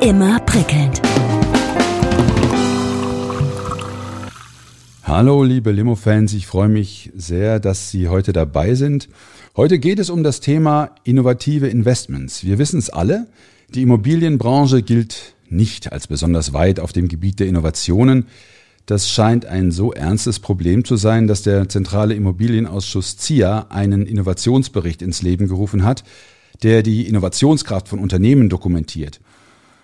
Immer prickelnd. Hallo, liebe Limo-Fans, ich freue mich sehr, dass Sie heute dabei sind. Heute geht es um das Thema innovative Investments. Wir wissen es alle, die Immobilienbranche gilt nicht als besonders weit auf dem Gebiet der Innovationen. Das scheint ein so ernstes Problem zu sein, dass der Zentrale Immobilienausschuss ZIA einen Innovationsbericht ins Leben gerufen hat, der die Innovationskraft von Unternehmen dokumentiert.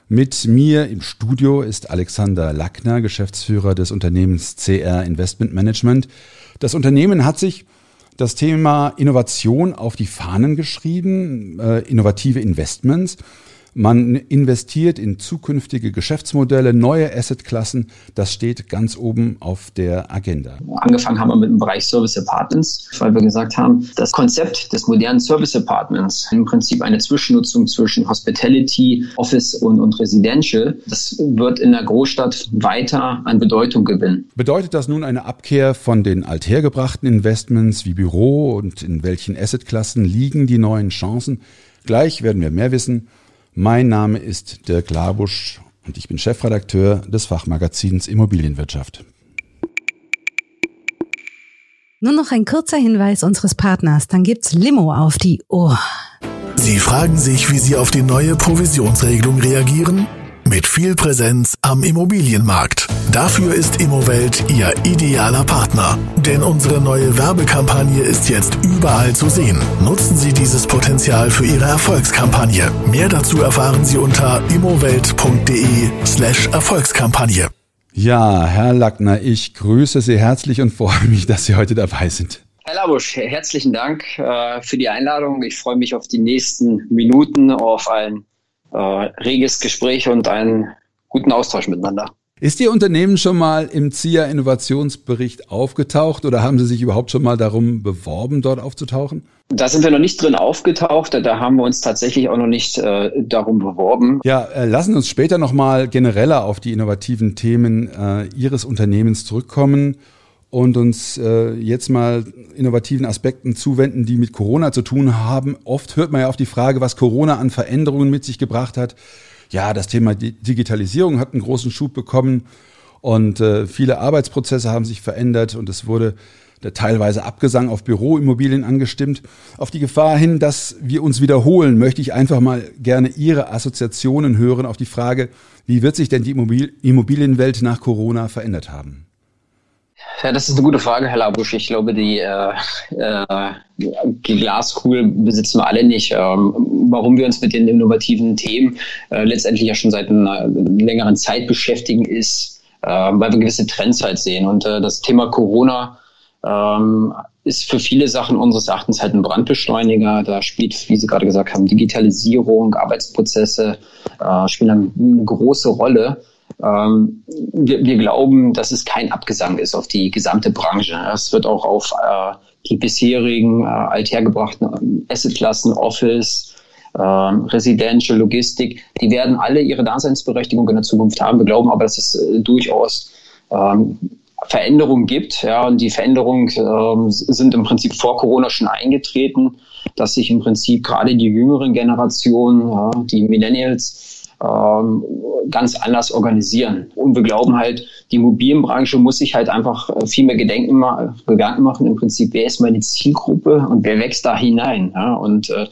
Mit mir im Studio ist Alexander Lackner, Geschäftsführer des Unternehmens CR Investment Management. Das Unternehmen hat sich das Thema Innovation auf die Fahnen geschrieben, äh, innovative Investments. Man investiert in zukünftige Geschäftsmodelle, neue Assetklassen. Das steht ganz oben auf der Agenda. Angefangen haben wir mit dem Bereich Service Apartments, weil wir gesagt haben, das Konzept des modernen Service Apartments, im Prinzip eine Zwischennutzung zwischen Hospitality, Office und, und Residential, das wird in der Großstadt weiter an Bedeutung gewinnen. Bedeutet das nun eine Abkehr von den althergebrachten Investments wie Büro und in welchen Assetklassen liegen die neuen Chancen? Gleich werden wir mehr wissen. Mein Name ist Dirk Labusch und ich bin Chefredakteur des Fachmagazins Immobilienwirtschaft. Nur noch ein kurzer Hinweis unseres Partners, dann gibt's Limo auf die Ohr. Sie fragen sich, wie Sie auf die neue Provisionsregelung reagieren? Mit viel Präsenz am Immobilienmarkt. Dafür ist Immowelt Ihr idealer Partner. Denn unsere neue Werbekampagne ist jetzt überall zu sehen. Nutzen Sie dieses Potenzial für Ihre Erfolgskampagne. Mehr dazu erfahren Sie unter immowelt.de slash Erfolgskampagne. Ja, Herr Lackner, ich grüße Sie herzlich und freue mich, dass Sie heute dabei sind. Herr Labusch, herzlichen Dank äh, für die Einladung. Ich freue mich auf die nächsten Minuten, auf ein äh, reges Gespräch und einen guten Austausch miteinander. Ist Ihr Unternehmen schon mal im ZIA Innovationsbericht aufgetaucht oder haben Sie sich überhaupt schon mal darum beworben, dort aufzutauchen? Da sind wir noch nicht drin aufgetaucht, da haben wir uns tatsächlich auch noch nicht äh, darum beworben. Ja, äh, lassen uns später nochmal genereller auf die innovativen Themen äh, Ihres Unternehmens zurückkommen und uns äh, jetzt mal innovativen Aspekten zuwenden, die mit Corona zu tun haben. Oft hört man ja auf die Frage, was Corona an Veränderungen mit sich gebracht hat. Ja, das Thema Digitalisierung hat einen großen Schub bekommen und äh, viele Arbeitsprozesse haben sich verändert und es wurde der teilweise Abgesang auf Büroimmobilien angestimmt. Auf die Gefahr hin, dass wir uns wiederholen, möchte ich einfach mal gerne Ihre Assoziationen hören auf die Frage, wie wird sich denn die Immobilienwelt nach Corona verändert haben? Ja, das ist eine gute Frage, Herr Labusch. Ich glaube, die, äh, äh, die Glaskugel besitzen wir alle nicht. Ähm, warum wir uns mit den innovativen Themen äh, letztendlich ja schon seit einer längeren Zeit beschäftigen, ist, äh, weil wir gewisse Trends halt sehen. Und äh, das Thema Corona ähm, ist für viele Sachen unseres Erachtens halt ein Brandbeschleuniger. Da spielt, wie Sie gerade gesagt haben, Digitalisierung, Arbeitsprozesse äh, spielen eine große Rolle. Ähm, wir, wir, glauben, dass es kein Abgesang ist auf die gesamte Branche. Es wird auch auf äh, die bisherigen äh, althergebrachten Assetklassen, Office, äh, Residential, Logistik, die werden alle ihre Daseinsberechtigung in der Zukunft haben. Wir glauben aber, dass es äh, durchaus ähm, Veränderungen gibt. Ja, und die Veränderungen äh, sind im Prinzip vor Corona schon eingetreten, dass sich im Prinzip gerade die jüngeren Generationen, ja, die Millennials, ähm, ganz anders organisieren. Und wir glauben halt, die Immobilienbranche muss sich halt einfach äh, viel mehr Gedenken, Gedanken machen, im Prinzip, wer ist meine Zielgruppe und wer wächst da hinein. Ja? Und äh,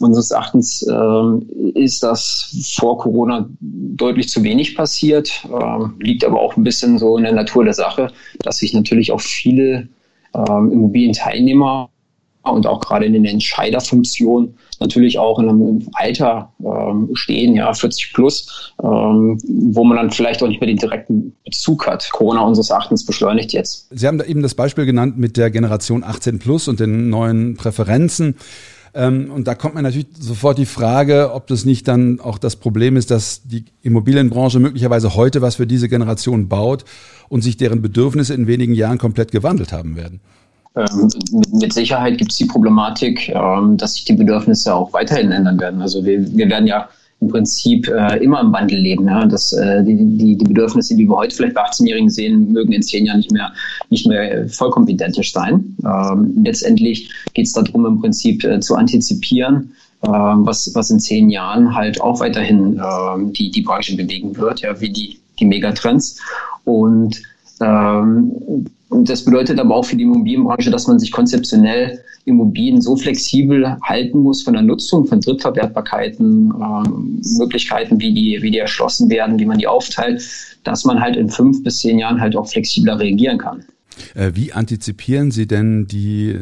unseres Erachtens äh, ist das vor Corona deutlich zu wenig passiert, äh, liegt aber auch ein bisschen so in der Natur der Sache, dass sich natürlich auch viele ähm, Immobilienteilnehmer und auch gerade in den Entscheiderfunktionen natürlich auch in einem Alter ähm, stehen, ja, 40 plus, ähm, wo man dann vielleicht auch nicht mehr den direkten Bezug hat. Corona unseres Erachtens beschleunigt jetzt. Sie haben da eben das Beispiel genannt mit der Generation 18 plus und den neuen Präferenzen. Ähm, und da kommt man natürlich sofort die Frage, ob das nicht dann auch das Problem ist, dass die Immobilienbranche möglicherweise heute was für diese Generation baut und sich deren Bedürfnisse in wenigen Jahren komplett gewandelt haben werden. Ähm, mit Sicherheit gibt es die Problematik, ähm, dass sich die Bedürfnisse auch weiterhin ändern werden. Also wir, wir werden ja im Prinzip äh, immer im Wandel leben. Ja? Dass, äh, die, die, die Bedürfnisse, die wir heute vielleicht bei 18-Jährigen sehen, mögen in zehn Jahren nicht mehr, nicht mehr vollkommen identisch sein. Ähm, letztendlich geht es darum, im Prinzip äh, zu antizipieren, äh, was, was in zehn Jahren halt auch weiterhin äh, die, die Branche bewegen wird, ja, wie die, die Megatrends. Und ähm, das bedeutet aber auch für die Immobilienbranche, dass man sich konzeptionell Immobilien so flexibel halten muss von der Nutzung von Drittverwertbarkeiten, äh, Möglichkeiten, wie die, wie die erschlossen werden, wie man die aufteilt, dass man halt in fünf bis zehn Jahren halt auch flexibler reagieren kann. Äh, wie antizipieren Sie denn die,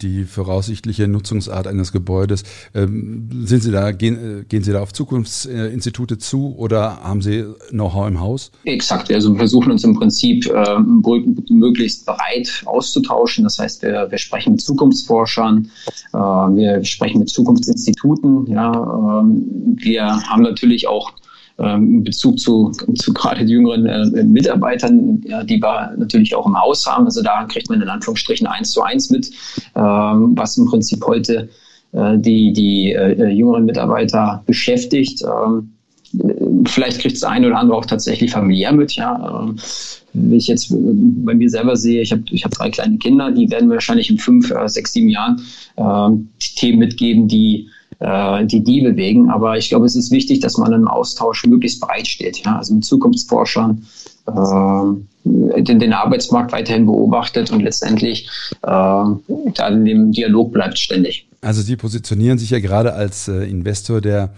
die voraussichtliche Nutzungsart eines Gebäudes? Ähm, sind Sie da, gehen, äh, gehen Sie da auf Zukunftsinstitute zu oder haben Sie Know-how im Haus? Exakt. Also wir versuchen uns im Prinzip äh, möglichst breit auszutauschen. Das heißt, wir, wir sprechen mit Zukunftsforschern, äh, wir sprechen mit Zukunftsinstituten. Ja, ähm, wir haben natürlich auch ähm, Bezug zu, zu gerade jüngeren äh, Mitarbeitern, ja, die wir natürlich auch im Haus haben. Also da kriegt man in Anführungsstrichen eins zu eins mit, ähm, was im Prinzip heute äh, die, die äh, jüngeren Mitarbeiter beschäftigt. Ähm, vielleicht kriegt es ein oder andere auch tatsächlich familiär mit. Ja. Ähm, wenn ich jetzt bei mir selber sehe, ich habe ich hab drei kleine Kinder, die werden wahrscheinlich in fünf, äh, sechs, sieben Jahren äh, Themen mitgeben, die äh, die die bewegen. Aber ich glaube, es ist wichtig, dass man im Austausch möglichst breit steht. Ja? Also mit Zukunftsforschern, äh, den, den Arbeitsmarkt weiterhin beobachtet und letztendlich äh, dann im Dialog bleibt ständig. Also Sie positionieren sich ja gerade als äh, Investor, der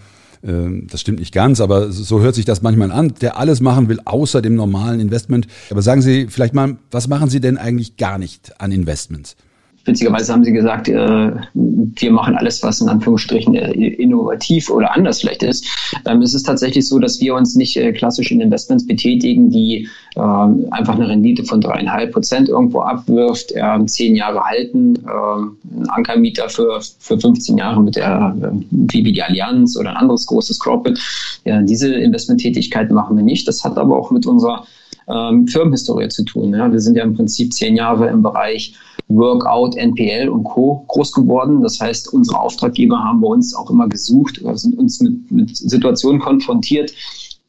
ähm, das stimmt nicht ganz, aber so hört sich das manchmal an, der alles machen will, außer dem normalen Investment. Aber sagen Sie vielleicht mal, was machen Sie denn eigentlich gar nicht an Investments? Witzigerweise haben sie gesagt, äh, wir machen alles, was in Anführungsstrichen äh, innovativ oder anders vielleicht ist. Ähm, es ist tatsächlich so, dass wir uns nicht äh, klassisch in Investments betätigen, die ähm, einfach eine Rendite von dreieinhalb Prozent irgendwo abwirft, äh, zehn Jahre halten, ähm, ein Ankermieter für, für 15 Jahre mit der, äh, wie, wie die Allianz oder ein anderes großes Corporate. Ja, diese Investmenttätigkeiten machen wir nicht. Das hat aber auch mit unserer ähm, Firmenhistorie zu tun. Ja. Wir sind ja im Prinzip zehn Jahre im Bereich Workout, NPL und Co. groß geworden. Das heißt, unsere Auftraggeber haben bei uns auch immer gesucht, oder sind uns mit, mit Situationen konfrontiert,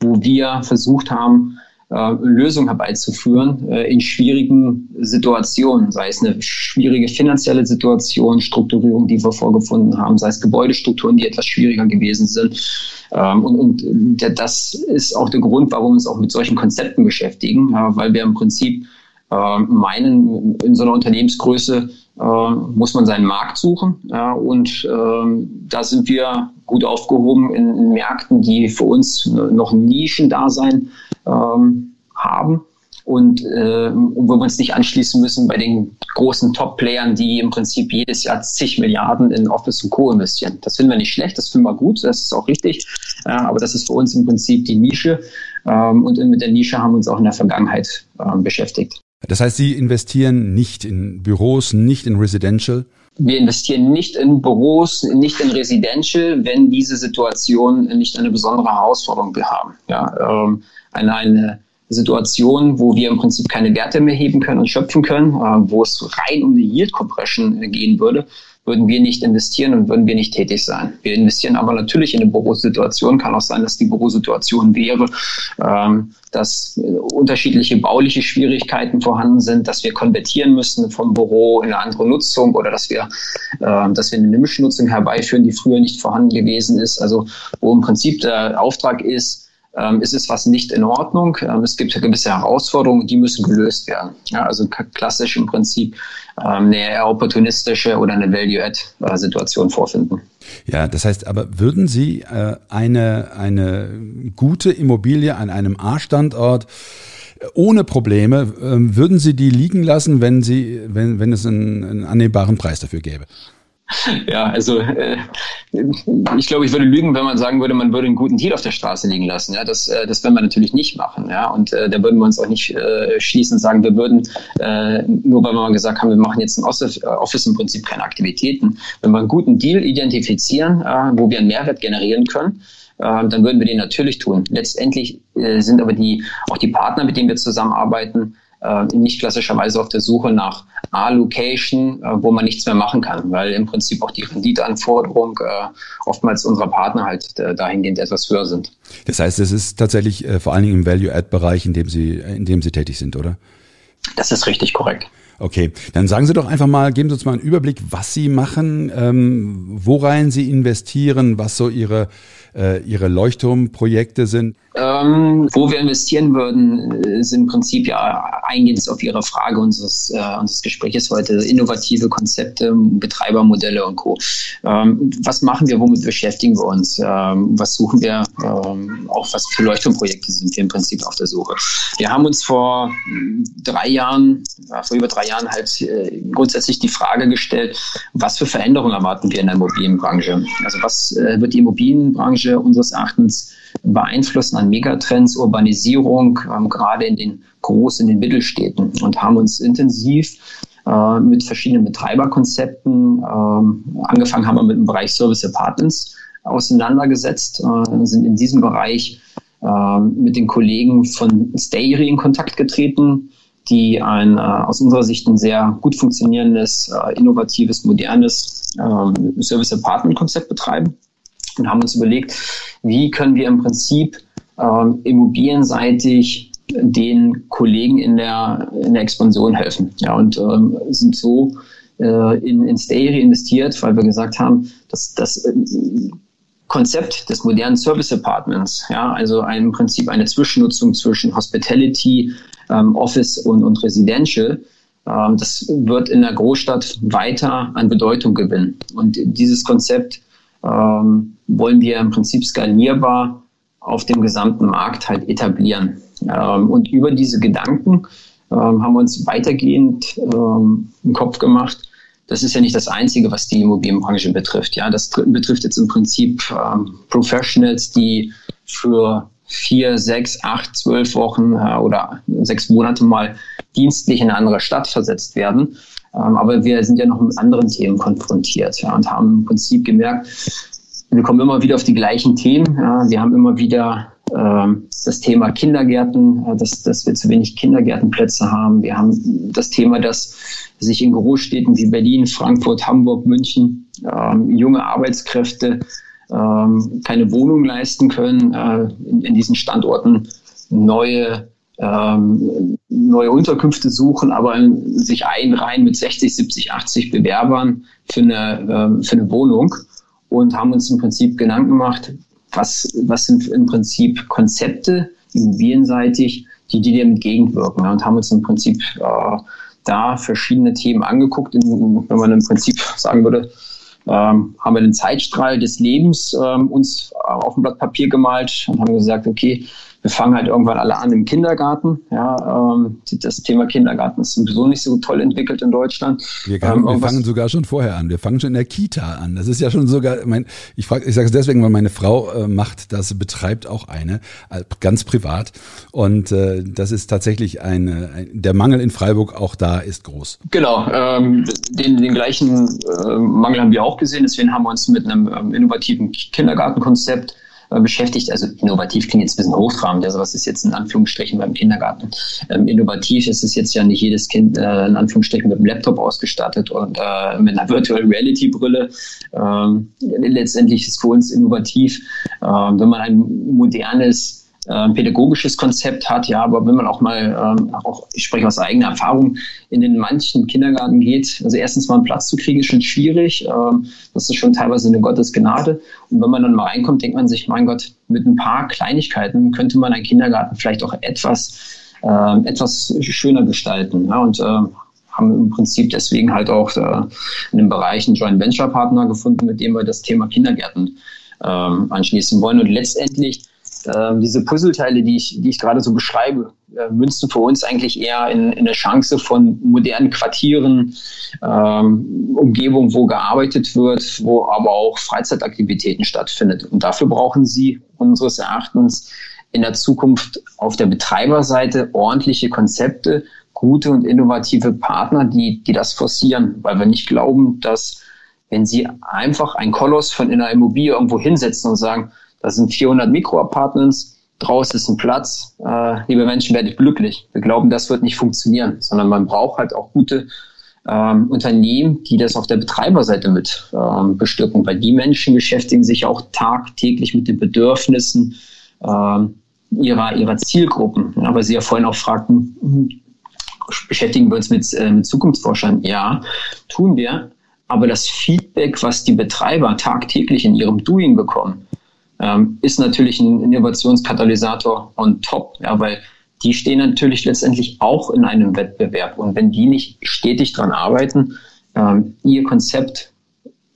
wo wir versucht haben, äh, Lösungen herbeizuführen äh, in schwierigen Situationen, sei es eine schwierige finanzielle Situation, Strukturierung, die wir vorgefunden haben, sei es Gebäudestrukturen, die etwas schwieriger gewesen sind. Ähm, und, und das ist auch der Grund, warum wir uns auch mit solchen Konzepten beschäftigen, weil wir im Prinzip äh, meinen, in so einer Unternehmensgröße äh, muss man seinen Markt suchen. Ja, und äh, da sind wir gut aufgehoben in, in, Märkten, die für uns noch Nischen-Dasein ähm, haben. Und äh, wo wir uns nicht anschließen müssen bei den großen Top-Playern, die im Prinzip jedes Jahr zig Milliarden in Office und Co. investieren. Das finden wir nicht schlecht, das finden wir gut, das ist auch richtig. Ja, aber das ist für uns im Prinzip die Nische. Ähm, und mit der Nische haben wir uns auch in der Vergangenheit ähm, beschäftigt. Das heißt, Sie investieren nicht in Büros, nicht in Residential? Wir investieren nicht in Büros, nicht in Residential, wenn diese Situation nicht eine besondere Herausforderung haben. Ja, ähm, eine, eine Situation, wo wir im Prinzip keine Werte mehr heben können und schöpfen können, äh, wo es rein um eine Yield Compression gehen würde, würden wir nicht investieren und würden wir nicht tätig sein. Wir investieren aber natürlich in eine Bürosituation. Kann auch sein, dass die Bürosituation wäre, ähm, dass äh, unterschiedliche bauliche Schwierigkeiten vorhanden sind, dass wir konvertieren müssen vom Büro in eine andere Nutzung oder dass wir, äh, dass wir eine Mischnutzung herbeiführen, die früher nicht vorhanden gewesen ist. Also wo im Prinzip der Auftrag ist, ähm, ist es was nicht in Ordnung. Ähm, es gibt gewisse Herausforderungen, die müssen gelöst werden. Ja, also klassisch im Prinzip ähm, eine eher opportunistische oder eine Value-Add-Situation vorfinden. Ja, das heißt, aber würden Sie äh, eine, eine gute Immobilie an einem A-Standort äh, ohne Probleme, äh, würden Sie die liegen lassen, wenn, Sie, wenn, wenn es einen, einen annehmbaren Preis dafür gäbe? Ja, also äh, ich glaube, ich würde lügen, wenn man sagen würde, man würde einen guten Deal auf der Straße liegen lassen. Ja, das, äh, das werden wir natürlich nicht machen. Ja, und äh, da würden wir uns auch nicht äh, schließen und sagen, wir würden äh, nur weil wir mal gesagt haben, wir machen jetzt ein Office, äh, im Prinzip keine Aktivitäten. Wenn wir einen guten Deal identifizieren, äh, wo wir einen Mehrwert generieren können, äh, dann würden wir den natürlich tun. Letztendlich äh, sind aber die auch die Partner, mit denen wir zusammenarbeiten, äh, nicht klassischerweise auf der Suche nach A-Location, äh, wo man nichts mehr machen kann, weil im Prinzip auch die Renditeanforderung äh, oftmals unserer Partner halt äh, dahingehend etwas höher sind. Das heißt, es ist tatsächlich äh, vor allen Dingen im Value-Add-Bereich, in dem Sie, in dem Sie tätig sind, oder? Das ist richtig korrekt. Okay, dann sagen Sie doch einfach mal, geben Sie uns mal einen Überblick, was Sie machen, ähm, worein Sie investieren, was so Ihre, äh, Ihre Leuchtturmprojekte sind. Ähm, wo wir investieren würden, äh, sind im Prinzip ja eingehend auf Ihre Frage unseres, äh, unseres Gesprächs heute, innovative Konzepte, Betreibermodelle und Co. Ähm, was machen wir, womit beschäftigen wir uns? Ähm, was suchen wir? Ähm, auch was für Leuchtturmprojekte sind wir im Prinzip auf der Suche? Wir haben uns vor drei Jahren, ja, vor über drei Jahren halt äh, grundsätzlich die Frage gestellt, was für Veränderungen erwarten wir in der Immobilienbranche? Also was äh, wird die Immobilienbranche unseres Erachtens beeinflussen an Megatrends, Urbanisierung, ähm, gerade in den Groß-, in den Mittelstädten und haben uns intensiv äh, mit verschiedenen Betreiberkonzepten, äh, angefangen haben wir mit dem Bereich Service Apartments auseinandergesetzt, sind in diesem Bereich mit den Kollegen von Stayri in Kontakt getreten, die ein äh, aus unserer Sicht ein sehr gut funktionierendes, äh, innovatives, modernes ähm, Service Apartment Konzept betreiben und haben uns überlegt, wie können wir im Prinzip ähm, immobilienseitig den Kollegen in der, in der Expansion helfen. Ja, und ähm, sind so äh, in, in Stayre investiert, weil wir gesagt haben, dass das äh, Konzept des modernen Service Apartments, ja, also im Prinzip eine Zwischennutzung zwischen Hospitality, ähm, Office und, und Residential, ähm, das wird in der Großstadt weiter an Bedeutung gewinnen. Und dieses Konzept ähm, wollen wir im Prinzip skalierbar auf dem gesamten Markt halt etablieren. Ähm, und über diese Gedanken ähm, haben wir uns weitergehend ähm, im Kopf gemacht. Das ist ja nicht das Einzige, was die Immobilienbranche betrifft. Ja, das betrifft jetzt im Prinzip ähm, Professionals, die für vier, sechs, acht, zwölf Wochen äh, oder sechs Monate mal dienstlich in eine andere Stadt versetzt werden. Ähm, aber wir sind ja noch mit anderen Themen konfrontiert ja, und haben im Prinzip gemerkt, wir kommen immer wieder auf die gleichen Themen. Ja. Wir haben immer wieder das Thema Kindergärten, äh, dass, dass wir zu wenig Kindergärtenplätze haben. Wir haben das Thema, dass sich in Großstädten wie Berlin, Frankfurt, Hamburg, München ähm, junge Arbeitskräfte ähm, keine Wohnung leisten können, äh, in, in diesen Standorten neue ähm, neue Unterkünfte suchen, aber sich einreihen mit 60, 70, 80 Bewerbern für eine, ähm, für eine Wohnung und haben uns im Prinzip Gedanken gemacht, was, was sind im Prinzip Konzepte immobilienseitig, die, die dem entgegenwirken und haben uns im Prinzip äh, da verschiedene Themen angeguckt, wenn man im Prinzip sagen würde, ähm, haben wir den Zeitstrahl des Lebens ähm, uns auf ein Blatt Papier gemalt und haben gesagt, okay, wir fangen halt irgendwann alle an im Kindergarten. Ja, ähm, das Thema Kindergarten ist sowieso nicht so toll entwickelt in Deutschland. Wir, kann, ähm, wir fangen sogar schon vorher an. Wir fangen schon in der Kita an. Das ist ja schon sogar, mein, ich frage, ich sage es deswegen, weil meine Frau äh, macht das, betreibt auch eine, äh, ganz privat. Und äh, das ist tatsächlich eine, ein, der Mangel in Freiburg auch da ist groß. Genau, ähm, den, den gleichen äh, Mangel haben wir auch gesehen. Deswegen haben wir uns mit einem ähm, innovativen Kindergartenkonzept beschäftigt. Also innovativ klingt jetzt ein bisschen hochtrabend. Also was ist jetzt in Anführungsstrichen beim Kindergarten? Ähm, innovativ ist es jetzt ja nicht jedes Kind äh, in Anführungsstrichen mit einem Laptop ausgestattet und äh, mit einer Virtual Reality Brille. Ähm, letztendlich ist für uns innovativ, äh, wenn man ein modernes äh, pädagogisches Konzept hat, ja, aber wenn man auch mal, ähm, auch ich spreche aus eigener Erfahrung, in den manchen Kindergarten geht, also erstens mal einen Platz zu kriegen, ist schon schwierig. Ähm, das ist schon teilweise eine Gottesgnade. Und wenn man dann mal reinkommt, denkt man sich, mein Gott, mit ein paar Kleinigkeiten könnte man einen Kindergarten vielleicht auch etwas, äh, etwas schöner gestalten. Ja, und äh, haben im Prinzip deswegen halt auch äh, in dem Bereich einen Joint Venture Partner gefunden, mit dem wir das Thema Kindergärten ähm, anschließen wollen. Und letztendlich äh, diese Puzzleteile, die ich, die ich gerade so beschreibe, äh, münzen für uns eigentlich eher in, in eine Chance von modernen Quartieren, ähm, Umgebung, wo gearbeitet wird, wo aber auch Freizeitaktivitäten stattfindet. Und dafür brauchen sie unseres Erachtens in der Zukunft auf der Betreiberseite ordentliche Konzepte, gute und innovative Partner, die, die das forcieren, weil wir nicht glauben, dass wenn sie einfach ein Koloss von einer Immobilie irgendwo hinsetzen und sagen, das sind 400 Mikroapartments, draußen ist ein Platz, äh, liebe Menschen, werdet glücklich. Wir glauben, das wird nicht funktionieren, sondern man braucht halt auch gute ähm, Unternehmen, die das auf der Betreiberseite mit ähm, bestücken, weil die Menschen beschäftigen sich auch tagtäglich mit den Bedürfnissen ähm, ihrer, ihrer Zielgruppen. Aber Sie ja vorhin auch fragten, hm, beschäftigen wir uns mit, äh, mit Zukunftsforschern? Ja, tun wir. Aber das Feedback, was die Betreiber tagtäglich in ihrem Doing bekommen, ähm, ist natürlich ein Innovationskatalysator on top, ja, weil die stehen natürlich letztendlich auch in einem Wettbewerb. Und wenn die nicht stetig daran arbeiten, ähm, ihr Konzept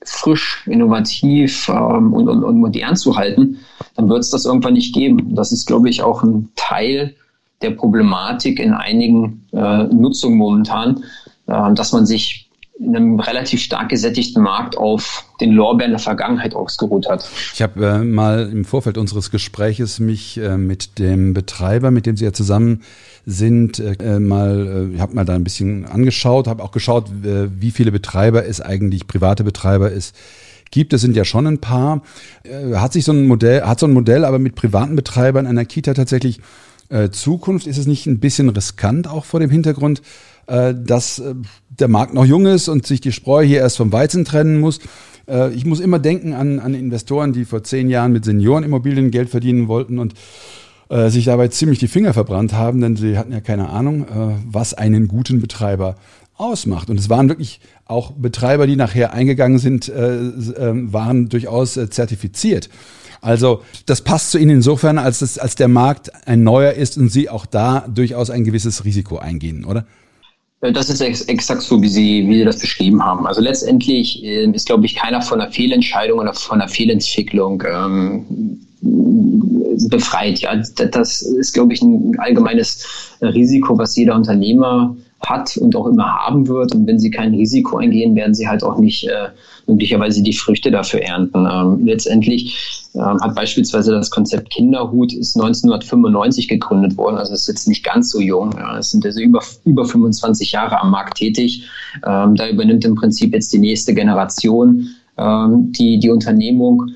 frisch, innovativ ähm, und, und, und modern zu halten, dann wird es das irgendwann nicht geben. Das ist, glaube ich, auch ein Teil der Problematik in einigen äh, Nutzungen momentan, dass man sich in einem relativ stark gesättigten Markt auf den Lorbeeren der Vergangenheit ausgeruht hat. Ich habe äh, mal im Vorfeld unseres Gespräches mich äh, mit dem Betreiber, mit dem Sie ja zusammen sind, äh, mal, äh, habe mal da ein bisschen angeschaut, habe auch geschaut, äh, wie viele Betreiber es eigentlich, private Betreiber es gibt. Es sind ja schon ein paar. Äh, hat sich so ein Modell, hat so ein Modell aber mit privaten Betreibern einer Kita tatsächlich äh, Zukunft? Ist es nicht ein bisschen riskant auch vor dem Hintergrund, äh, dass äh, der Markt noch jung ist und sich die Spreu hier erst vom Weizen trennen muss. Äh, ich muss immer denken an, an Investoren, die vor zehn Jahren mit Seniorenimmobilien Geld verdienen wollten und äh, sich dabei ziemlich die Finger verbrannt haben, denn sie hatten ja keine Ahnung, äh, was einen guten Betreiber ausmacht. Und es waren wirklich auch Betreiber, die nachher eingegangen sind, äh, äh, waren durchaus äh, zertifiziert. Also das passt zu Ihnen insofern, als, das, als der Markt ein neuer ist und Sie auch da durchaus ein gewisses Risiko eingehen, oder? Äh, das ist ex exakt so, wie Sie, wie Sie das beschrieben haben. Also letztendlich äh, ist, glaube ich, keiner von einer Fehlentscheidung oder von einer Fehlentwicklung ähm, befreit. Ja, das ist, glaube ich, ein allgemeines Risiko, was jeder Unternehmer hat und auch immer haben wird. Und wenn sie kein Risiko eingehen, werden sie halt auch nicht äh, möglicherweise die Früchte dafür ernten. Ähm, letztendlich ähm, hat beispielsweise das Konzept Kinderhut ist 1995 gegründet worden, also ist jetzt nicht ganz so jung. Ja. Es sind also über, über 25 Jahre am Markt tätig. Ähm, da übernimmt im Prinzip jetzt die nächste Generation ähm, die, die Unternehmung.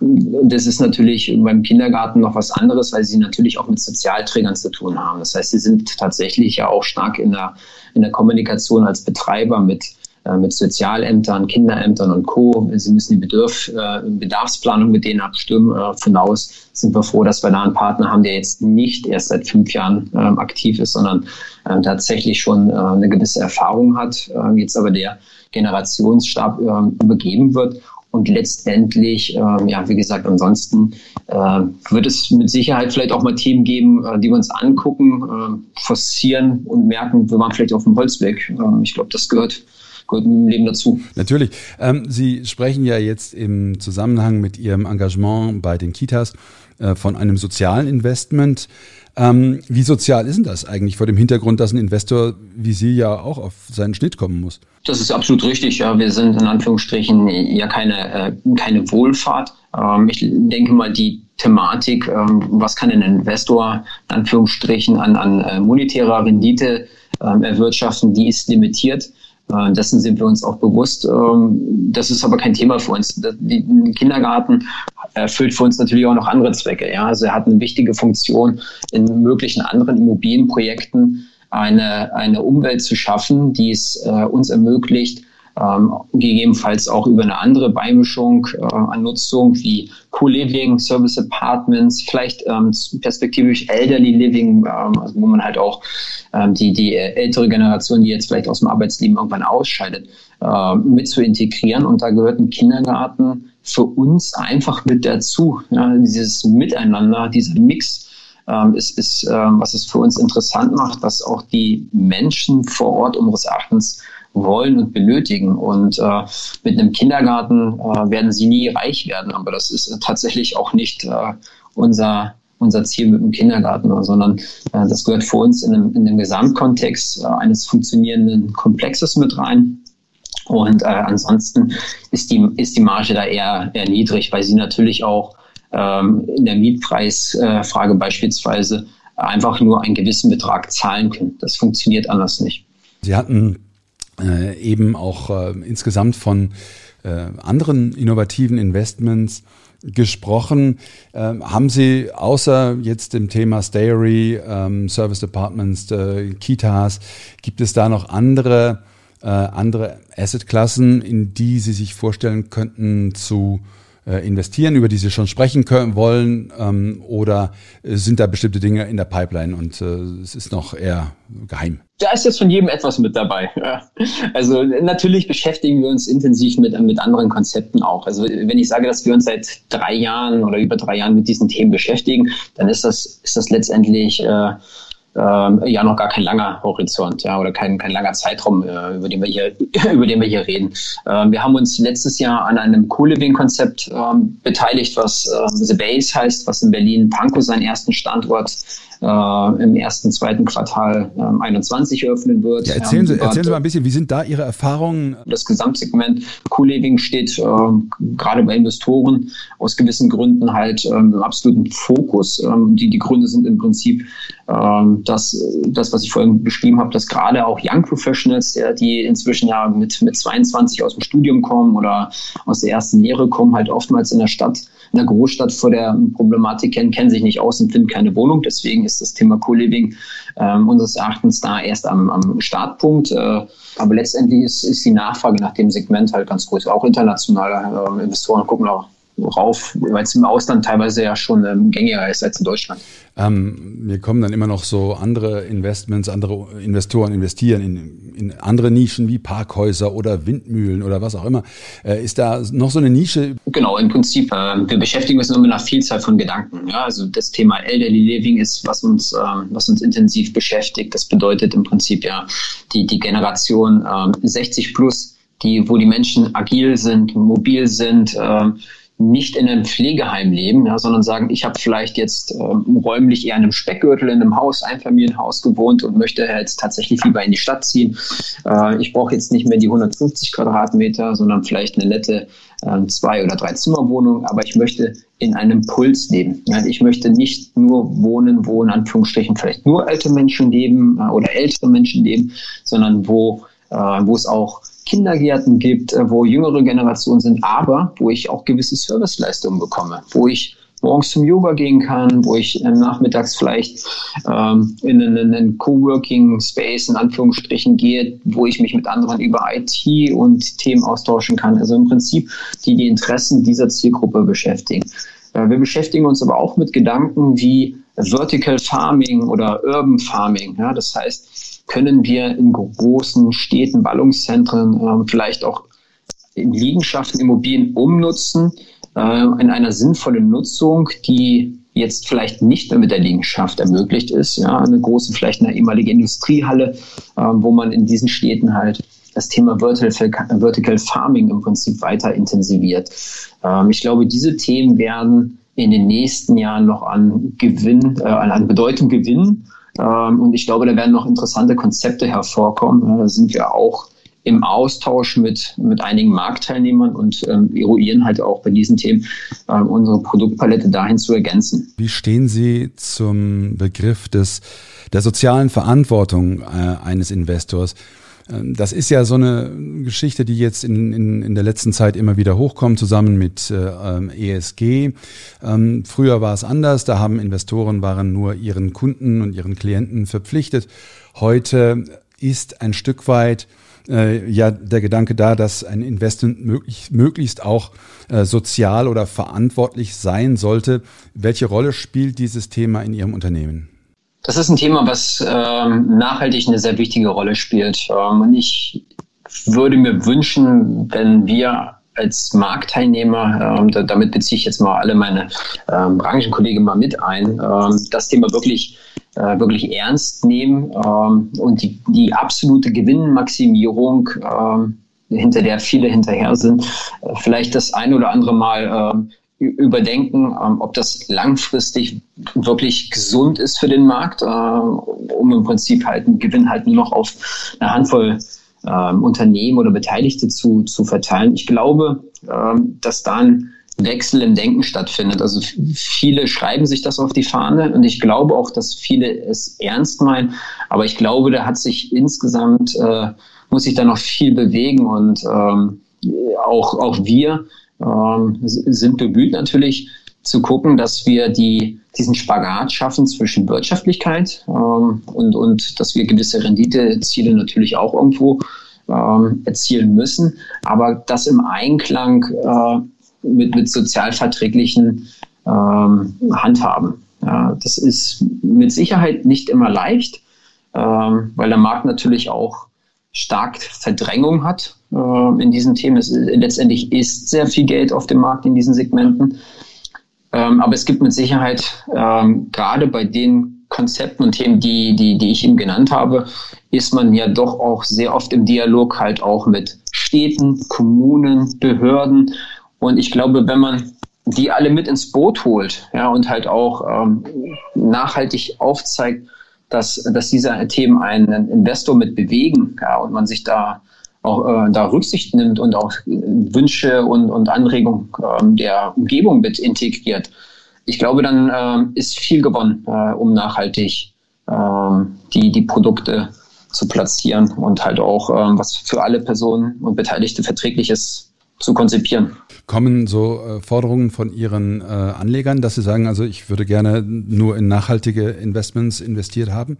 Ähm, das ist natürlich beim Kindergarten noch was anderes, weil sie natürlich auch mit Sozialträgern zu tun haben. Das heißt, sie sind tatsächlich ja auch stark in der, in der Kommunikation als Betreiber mit, äh, mit Sozialämtern, Kinderämtern und Co. Sie müssen die Bedarf, äh, Bedarfsplanung mit denen abstimmen. Äh, hinaus sind wir froh, dass wir da einen Partner haben, der jetzt nicht erst seit fünf Jahren äh, aktiv ist, sondern äh, tatsächlich schon äh, eine gewisse Erfahrung hat, äh, jetzt aber der Generationsstab übergeben wird und letztendlich, äh, ja, wie gesagt, ansonsten äh, wird es mit Sicherheit vielleicht auch mal Themen geben, äh, die wir uns angucken, äh, forcieren und merken, wir waren vielleicht auf dem Holzweg. Äh, ich glaube, das gehört gehört im Leben dazu. Natürlich. Ähm, Sie sprechen ja jetzt im Zusammenhang mit Ihrem Engagement bei den Kitas von einem sozialen Investment. Ähm, wie sozial ist denn das eigentlich vor dem Hintergrund, dass ein Investor wie Sie ja auch auf seinen Schnitt kommen muss? Das ist absolut richtig. Ja, wir sind in Anführungsstrichen ja keine, äh, keine Wohlfahrt. Ähm, ich denke mal, die Thematik, ähm, was kann ein Investor in Anführungsstrichen an, an äh, monetärer Rendite ähm, erwirtschaften, die ist limitiert. Äh, dessen sind wir uns auch bewusst. Ähm, das ist aber kein Thema für uns. Der Kindergarten erfüllt für uns natürlich auch noch andere Zwecke. Ja? Also er hat eine wichtige Funktion in möglichen anderen Immobilienprojekten, eine, eine Umwelt zu schaffen, die es äh, uns ermöglicht, ähm, gegebenenfalls auch über eine andere Beimischung äh, an Nutzung wie Co-Living, Service Apartments, vielleicht ähm, perspektivisch Elderly Living, ähm, also wo man halt auch ähm, die, die ältere Generation, die jetzt vielleicht aus dem Arbeitsleben irgendwann ausscheidet, äh, mit zu integrieren. Und da gehört ein Kindergarten für uns einfach mit dazu. Ja, dieses Miteinander, dieser Mix ähm, ist, ist ähm, was es für uns interessant macht, was auch die Menschen vor Ort unseres Erachtens wollen und benötigen. Und äh, mit einem Kindergarten äh, werden sie nie reich werden, aber das ist tatsächlich auch nicht äh, unser unser Ziel mit dem Kindergarten, sondern äh, das gehört für uns in dem, in dem Gesamtkontext äh, eines funktionierenden Komplexes mit rein. Und äh, ansonsten ist die, ist die Marge da eher, eher niedrig, weil sie natürlich auch ähm, in der Mietpreisfrage beispielsweise einfach nur einen gewissen Betrag zahlen können. Das funktioniert anders nicht. Sie hatten äh, eben auch äh, insgesamt von äh, anderen innovativen Investments gesprochen. Ähm, haben Sie außer jetzt dem Thema Stayery, ähm, Service Departments, äh, Kitas, gibt es da noch andere, äh, andere Assetklassen, in die Sie sich vorstellen könnten zu investieren, über die Sie schon sprechen können, wollen? Ähm, oder sind da bestimmte Dinge in der Pipeline und äh, es ist noch eher geheim? Da ist jetzt von jedem etwas mit dabei. Also natürlich beschäftigen wir uns intensiv mit, mit anderen Konzepten auch. Also wenn ich sage, dass wir uns seit drei Jahren oder über drei Jahren mit diesen Themen beschäftigen, dann ist das, ist das letztendlich äh, ähm, ja noch gar kein langer Horizont, ja, oder kein, kein langer Zeitraum, äh, über den wir hier, über den wir hier reden. Ähm, wir haben uns letztes Jahr an einem Co-Living-Konzept ähm, beteiligt, was äh, The Base heißt, was in Berlin Pankow seinen ersten Standort äh, im ersten, zweiten Quartal äh, 21 eröffnen wird. Ja, erzählen, Sie, erzählen Sie mal ein bisschen, wie sind da Ihre Erfahrungen? Das Gesamtsegment Co-Living steht äh, gerade bei Investoren aus gewissen Gründen halt ähm, im absoluten Fokus. Ähm, die, die Gründe sind im Prinzip ähm, das, das, was ich vorhin beschrieben habe, dass gerade auch Young Professionals, ja, die inzwischen ja mit, mit 22 aus dem Studium kommen oder aus der ersten Lehre kommen, halt oftmals in der Stadt, in der Großstadt vor der Problematik kennen, kennen sich nicht aus und finden keine Wohnung. Deswegen ist das Thema Co-Living ähm, unseres Erachtens da erst am, am Startpunkt. Äh, aber letztendlich ist, ist die Nachfrage nach dem Segment halt ganz groß. Auch internationale äh, Investoren gucken auch rauf, weil es im Ausland teilweise ja schon ähm, gängiger ist als in Deutschland. Ähm, mir kommen dann immer noch so andere Investments, andere Investoren investieren in, in andere Nischen wie Parkhäuser oder Windmühlen oder was auch immer. Äh, ist da noch so eine Nische? Genau, im Prinzip. Äh, wir beschäftigen uns nur mit einer Vielzahl von Gedanken. Ja? Also das Thema Elderly Living ist, was uns, äh, was uns intensiv beschäftigt. Das bedeutet im Prinzip ja die, die Generation 60 ähm, plus, die, wo die Menschen agil sind, mobil sind, ähm, nicht in einem Pflegeheim leben, ja, sondern sagen, ich habe vielleicht jetzt ähm, räumlich eher in einem Speckgürtel in einem Haus, Einfamilienhaus gewohnt und möchte jetzt tatsächlich lieber in die Stadt ziehen. Äh, ich brauche jetzt nicht mehr die 150 Quadratmeter, sondern vielleicht eine nette äh, zwei- oder drei Zimmerwohnung, aber ich möchte in einem Puls leben. Ja, ich möchte nicht nur wohnen, wo in Anführungsstrichen vielleicht nur alte Menschen leben äh, oder ältere Menschen leben, sondern wo, äh, wo es auch Kindergärten gibt, äh, wo jüngere Generationen sind, aber wo ich auch gewisse Serviceleistungen bekomme, wo ich morgens zum Yoga gehen kann, wo ich äh, nachmittags vielleicht ähm, in einen, einen Coworking Space in Anführungsstrichen gehe, wo ich mich mit anderen über IT und Themen austauschen kann. Also im Prinzip die die Interessen dieser Zielgruppe beschäftigen. Äh, wir beschäftigen uns aber auch mit Gedanken wie Vertical Farming oder Urban Farming. Ja, das heißt, können wir in großen Städten, Ballungszentren, äh, vielleicht auch in Liegenschaften Immobilien umnutzen, äh, in einer sinnvollen Nutzung, die jetzt vielleicht nicht mehr mit der Liegenschaft ermöglicht ist. Ja, eine große, vielleicht eine ehemalige Industriehalle, äh, wo man in diesen Städten halt das Thema Vertical, Farming im Prinzip weiter intensiviert. Ähm, ich glaube, diese Themen werden in den nächsten Jahren noch an Gewinn, äh, an Bedeutung gewinnen. Ähm, und ich glaube, da werden noch interessante Konzepte hervorkommen. Da sind wir auch im Austausch mit, mit einigen Marktteilnehmern und ähm, eruieren halt auch bei diesen Themen äh, unsere Produktpalette dahin zu ergänzen. Wie stehen Sie zum Begriff des, der sozialen Verantwortung äh, eines Investors? Ähm, das ist ja so eine Geschichte, die jetzt in, in, in der letzten Zeit immer wieder hochkommt, zusammen mit äh, ähm, ESG. Ähm, früher war es anders, da haben Investoren waren nur ihren Kunden und ihren Klienten verpflichtet. Heute ist ein Stück weit äh, ja der Gedanke da, dass ein Investment möglich, möglichst auch äh, sozial oder verantwortlich sein sollte. Welche Rolle spielt dieses Thema in Ihrem Unternehmen? Das ist ein Thema, was ähm, nachhaltig eine sehr wichtige Rolle spielt. Ähm, und ich würde mir wünschen, wenn wir als Marktteilnehmer, ähm, da, damit beziehe ich jetzt mal alle meine ähm, Branchenkollegen mal mit ein, ähm, das Thema wirklich äh, wirklich ernst nehmen ähm, und die, die absolute Gewinnmaximierung, äh, hinter der viele hinterher sind, äh, vielleicht das ein oder andere Mal ähm, überdenken, ähm, ob das langfristig wirklich gesund ist für den Markt, äh, um im Prinzip halt einen Gewinn halt nur noch auf eine Handvoll ähm, Unternehmen oder Beteiligte zu, zu verteilen. Ich glaube, ähm, dass da ein Wechsel im Denken stattfindet. Also viele schreiben sich das auf die Fahne und ich glaube auch, dass viele es ernst meinen. Aber ich glaube, da hat sich insgesamt, äh, muss sich da noch viel bewegen und auch, auch wir ähm, sind bemüht natürlich zu gucken, dass wir die, diesen Spagat schaffen zwischen Wirtschaftlichkeit ähm, und, und dass wir gewisse Renditeziele natürlich auch irgendwo ähm, erzielen müssen, aber das im Einklang äh, mit, mit sozialverträglichen ähm, Handhaben. Ja, das ist mit Sicherheit nicht immer leicht, ähm, weil der Markt natürlich auch stark Verdrängung hat äh, in diesen Themen. Es, letztendlich ist sehr viel Geld auf dem Markt in diesen Segmenten. Ähm, aber es gibt mit Sicherheit ähm, gerade bei den Konzepten und Themen, die, die, die ich eben genannt habe, ist man ja doch auch sehr oft im Dialog halt auch mit Städten, Kommunen, Behörden. Und ich glaube, wenn man die alle mit ins Boot holt ja, und halt auch ähm, nachhaltig aufzeigt, dass, dass diese Themen einen Investor mit bewegen ja, und man sich da auch äh, da Rücksicht nimmt und auch Wünsche und, und Anregungen äh, der Umgebung mit integriert. Ich glaube, dann äh, ist viel gewonnen, äh, um nachhaltig ähm, die, die Produkte zu platzieren und halt auch ähm, was für alle Personen und Beteiligte verträgliches zu konzipieren. Kommen so äh, Forderungen von Ihren äh, Anlegern, dass Sie sagen, also ich würde gerne nur in nachhaltige Investments investiert haben?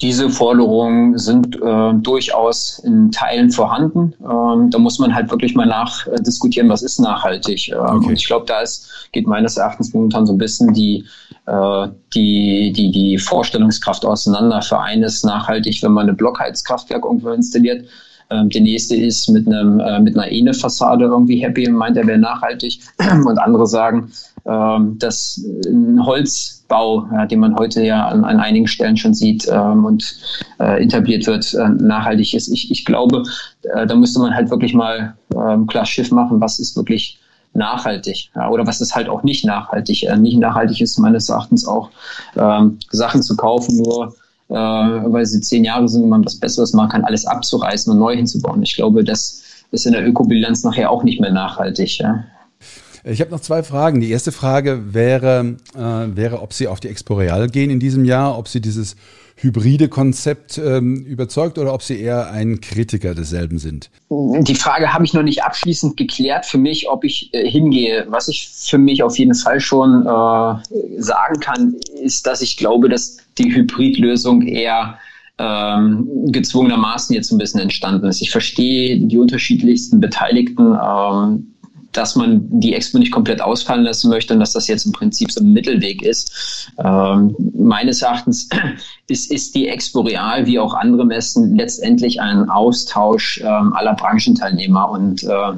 Diese Forderungen sind äh, durchaus in Teilen vorhanden. Ähm, da muss man halt wirklich mal nachdiskutieren, was ist nachhaltig. Ähm, okay. Und ich glaube, da ist, geht meines Erachtens momentan so ein bisschen die, äh, die, die, die Vorstellungskraft auseinander. Für eines nachhaltig, wenn man eine Blockheizkraftwerk irgendwo installiert. Ähm, der nächste ist mit einem äh, mit einer Ene-Fassade irgendwie happy und meint, er wäre nachhaltig. Und andere sagen, ähm, dass ein Holzbau, ja, den man heute ja an, an einigen Stellen schon sieht ähm, und äh, etabliert wird, äh, nachhaltig ist. Ich, ich glaube, äh, da müsste man halt wirklich mal ähm, klar Schiff machen, was ist wirklich nachhaltig ja, oder was ist halt auch nicht nachhaltig. Äh, nicht nachhaltig ist meines Erachtens auch ähm, Sachen zu kaufen, nur äh, weil sie zehn Jahre sind und man was Besseres machen kann, alles abzureißen und neu hinzubauen. Ich glaube, das ist in der Ökobilanz nachher auch nicht mehr nachhaltig. Ja. Ich habe noch zwei Fragen. Die erste Frage wäre, äh, wäre, ob Sie auf die Expo Real gehen in diesem Jahr, ob Sie dieses hybride Konzept ähm, überzeugt oder ob Sie eher ein Kritiker desselben sind? Die Frage habe ich noch nicht abschließend geklärt für mich, ob ich äh, hingehe. Was ich für mich auf jeden Fall schon äh, sagen kann, ist, dass ich glaube, dass die Hybridlösung eher ähm, gezwungenermaßen jetzt ein bisschen entstanden ist. Ich verstehe die unterschiedlichsten Beteiligten. Ähm, dass man die Expo nicht komplett ausfallen lassen möchte und dass das jetzt im Prinzip so ein Mittelweg ist. Ähm, meines Erachtens ist, ist die Expo Real wie auch andere Messen letztendlich ein Austausch ähm, aller Branchenteilnehmer und äh,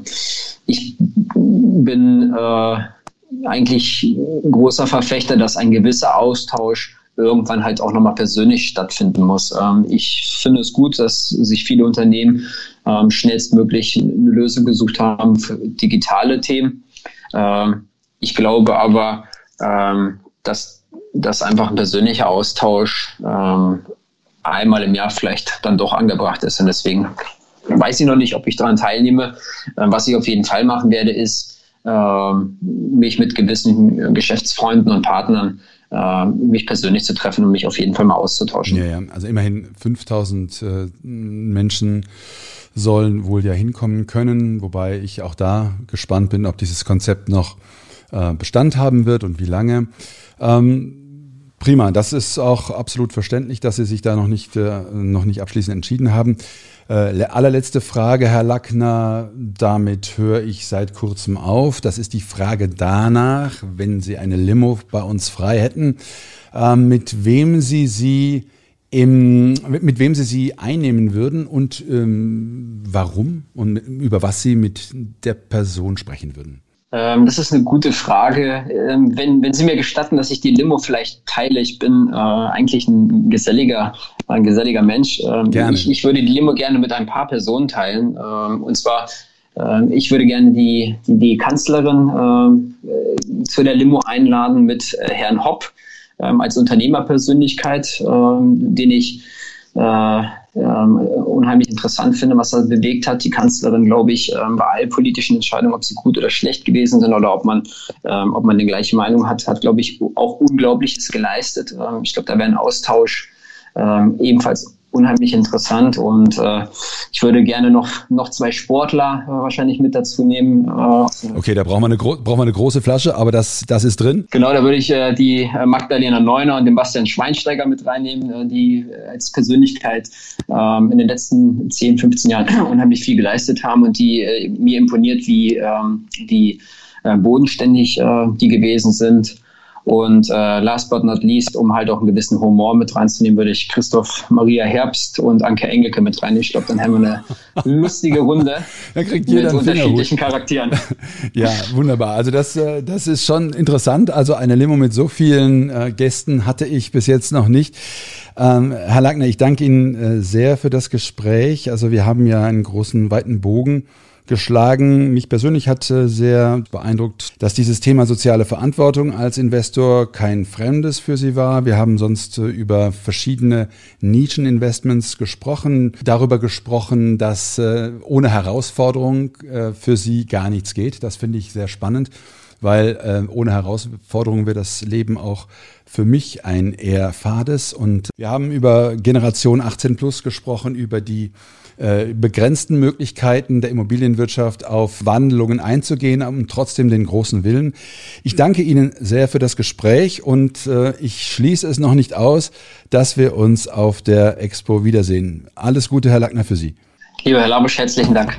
ich bin äh, eigentlich großer Verfechter, dass ein gewisser Austausch irgendwann halt auch nochmal persönlich stattfinden muss. Ähm, ich finde es gut, dass sich viele Unternehmen ähm, schnellstmöglich eine Lösung gesucht haben für digitale Themen. Ähm, ich glaube aber, ähm, dass, dass einfach ein persönlicher Austausch ähm, einmal im Jahr vielleicht dann doch angebracht ist. Und deswegen weiß ich noch nicht, ob ich daran teilnehme. Ähm, was ich auf jeden Fall machen werde, ist, ähm, mich mit gewissen Geschäftsfreunden und Partnern mich persönlich zu treffen und mich auf jeden Fall mal auszutauschen. Ja, ja. also immerhin 5000 äh, Menschen sollen wohl ja hinkommen können, wobei ich auch da gespannt bin, ob dieses Konzept noch äh, Bestand haben wird und wie lange. Ähm, prima, das ist auch absolut verständlich, dass Sie sich da noch nicht, äh, noch nicht abschließend entschieden haben. Äh, allerletzte Frage, Herr Lackner, damit höre ich seit kurzem auf. Das ist die Frage danach, wenn Sie eine Limo bei uns frei hätten, äh, mit wem Sie sie im, mit wem Sie sie einnehmen würden und ähm, warum und über was Sie mit der Person sprechen würden. Ähm, das ist eine gute Frage. Ähm, wenn, wenn Sie mir gestatten, dass ich die Limo vielleicht teile, ich bin äh, eigentlich ein geselliger, ein geselliger Mensch. Ähm, gerne. Ich, ich würde die Limo gerne mit ein paar Personen teilen. Ähm, und zwar, äh, ich würde gerne die, die, die Kanzlerin äh, zu der Limo einladen mit äh, Herrn Hopp ähm, als Unternehmerpersönlichkeit, ähm, den ich äh, ähm, unheimlich interessant finde, was er bewegt hat. Die Kanzlerin, glaube ich, ähm, bei allen politischen Entscheidungen, ob sie gut oder schlecht gewesen sind oder ob man, ähm, ob man die gleiche Meinung hat, hat, glaube ich, auch Unglaubliches geleistet. Ähm, ich glaube, da wäre ein Austausch ähm, ebenfalls unheimlich interessant und äh, ich würde gerne noch, noch zwei Sportler äh, wahrscheinlich mit dazu nehmen. Äh, okay, da brauchen wir, eine brauchen wir eine große Flasche, aber das, das ist drin. Genau, da würde ich äh, die äh, Magdalena Neuner und den Bastian Schweinsteiger mit reinnehmen, äh, die äh, als Persönlichkeit äh, in den letzten 10, 15 Jahren unheimlich viel geleistet haben und die äh, mir imponiert, wie äh, die äh, bodenständig äh, die gewesen sind. Und äh, last but not least, um halt auch einen gewissen Humor mit reinzunehmen, würde ich Christoph Maria Herbst und Anke Engelke mit reinnehmen. Ich glaube, dann haben wir eine lustige Runde mit unterschiedlichen Charakteren. ja, wunderbar. Also das, äh, das ist schon interessant. Also eine Limo mit so vielen äh, Gästen hatte ich bis jetzt noch nicht. Ähm, Herr Lackner, ich danke Ihnen äh, sehr für das Gespräch. Also wir haben ja einen großen, weiten Bogen geschlagen. Mich persönlich hat sehr beeindruckt, dass dieses Thema soziale Verantwortung als Investor kein Fremdes für Sie war. Wir haben sonst äh, über verschiedene Nischeninvestments gesprochen, darüber gesprochen, dass äh, ohne Herausforderung äh, für Sie gar nichts geht. Das finde ich sehr spannend weil ohne Herausforderung wird das Leben auch für mich ein eher fades. Und wir haben über Generation 18 Plus gesprochen, über die äh, begrenzten Möglichkeiten der Immobilienwirtschaft auf Wandlungen einzugehen, um trotzdem den großen Willen. Ich danke Ihnen sehr für das Gespräch und äh, ich schließe es noch nicht aus, dass wir uns auf der Expo wiedersehen. Alles Gute, Herr Lackner, für Sie. Lieber Herr Labusch, herzlichen Dank.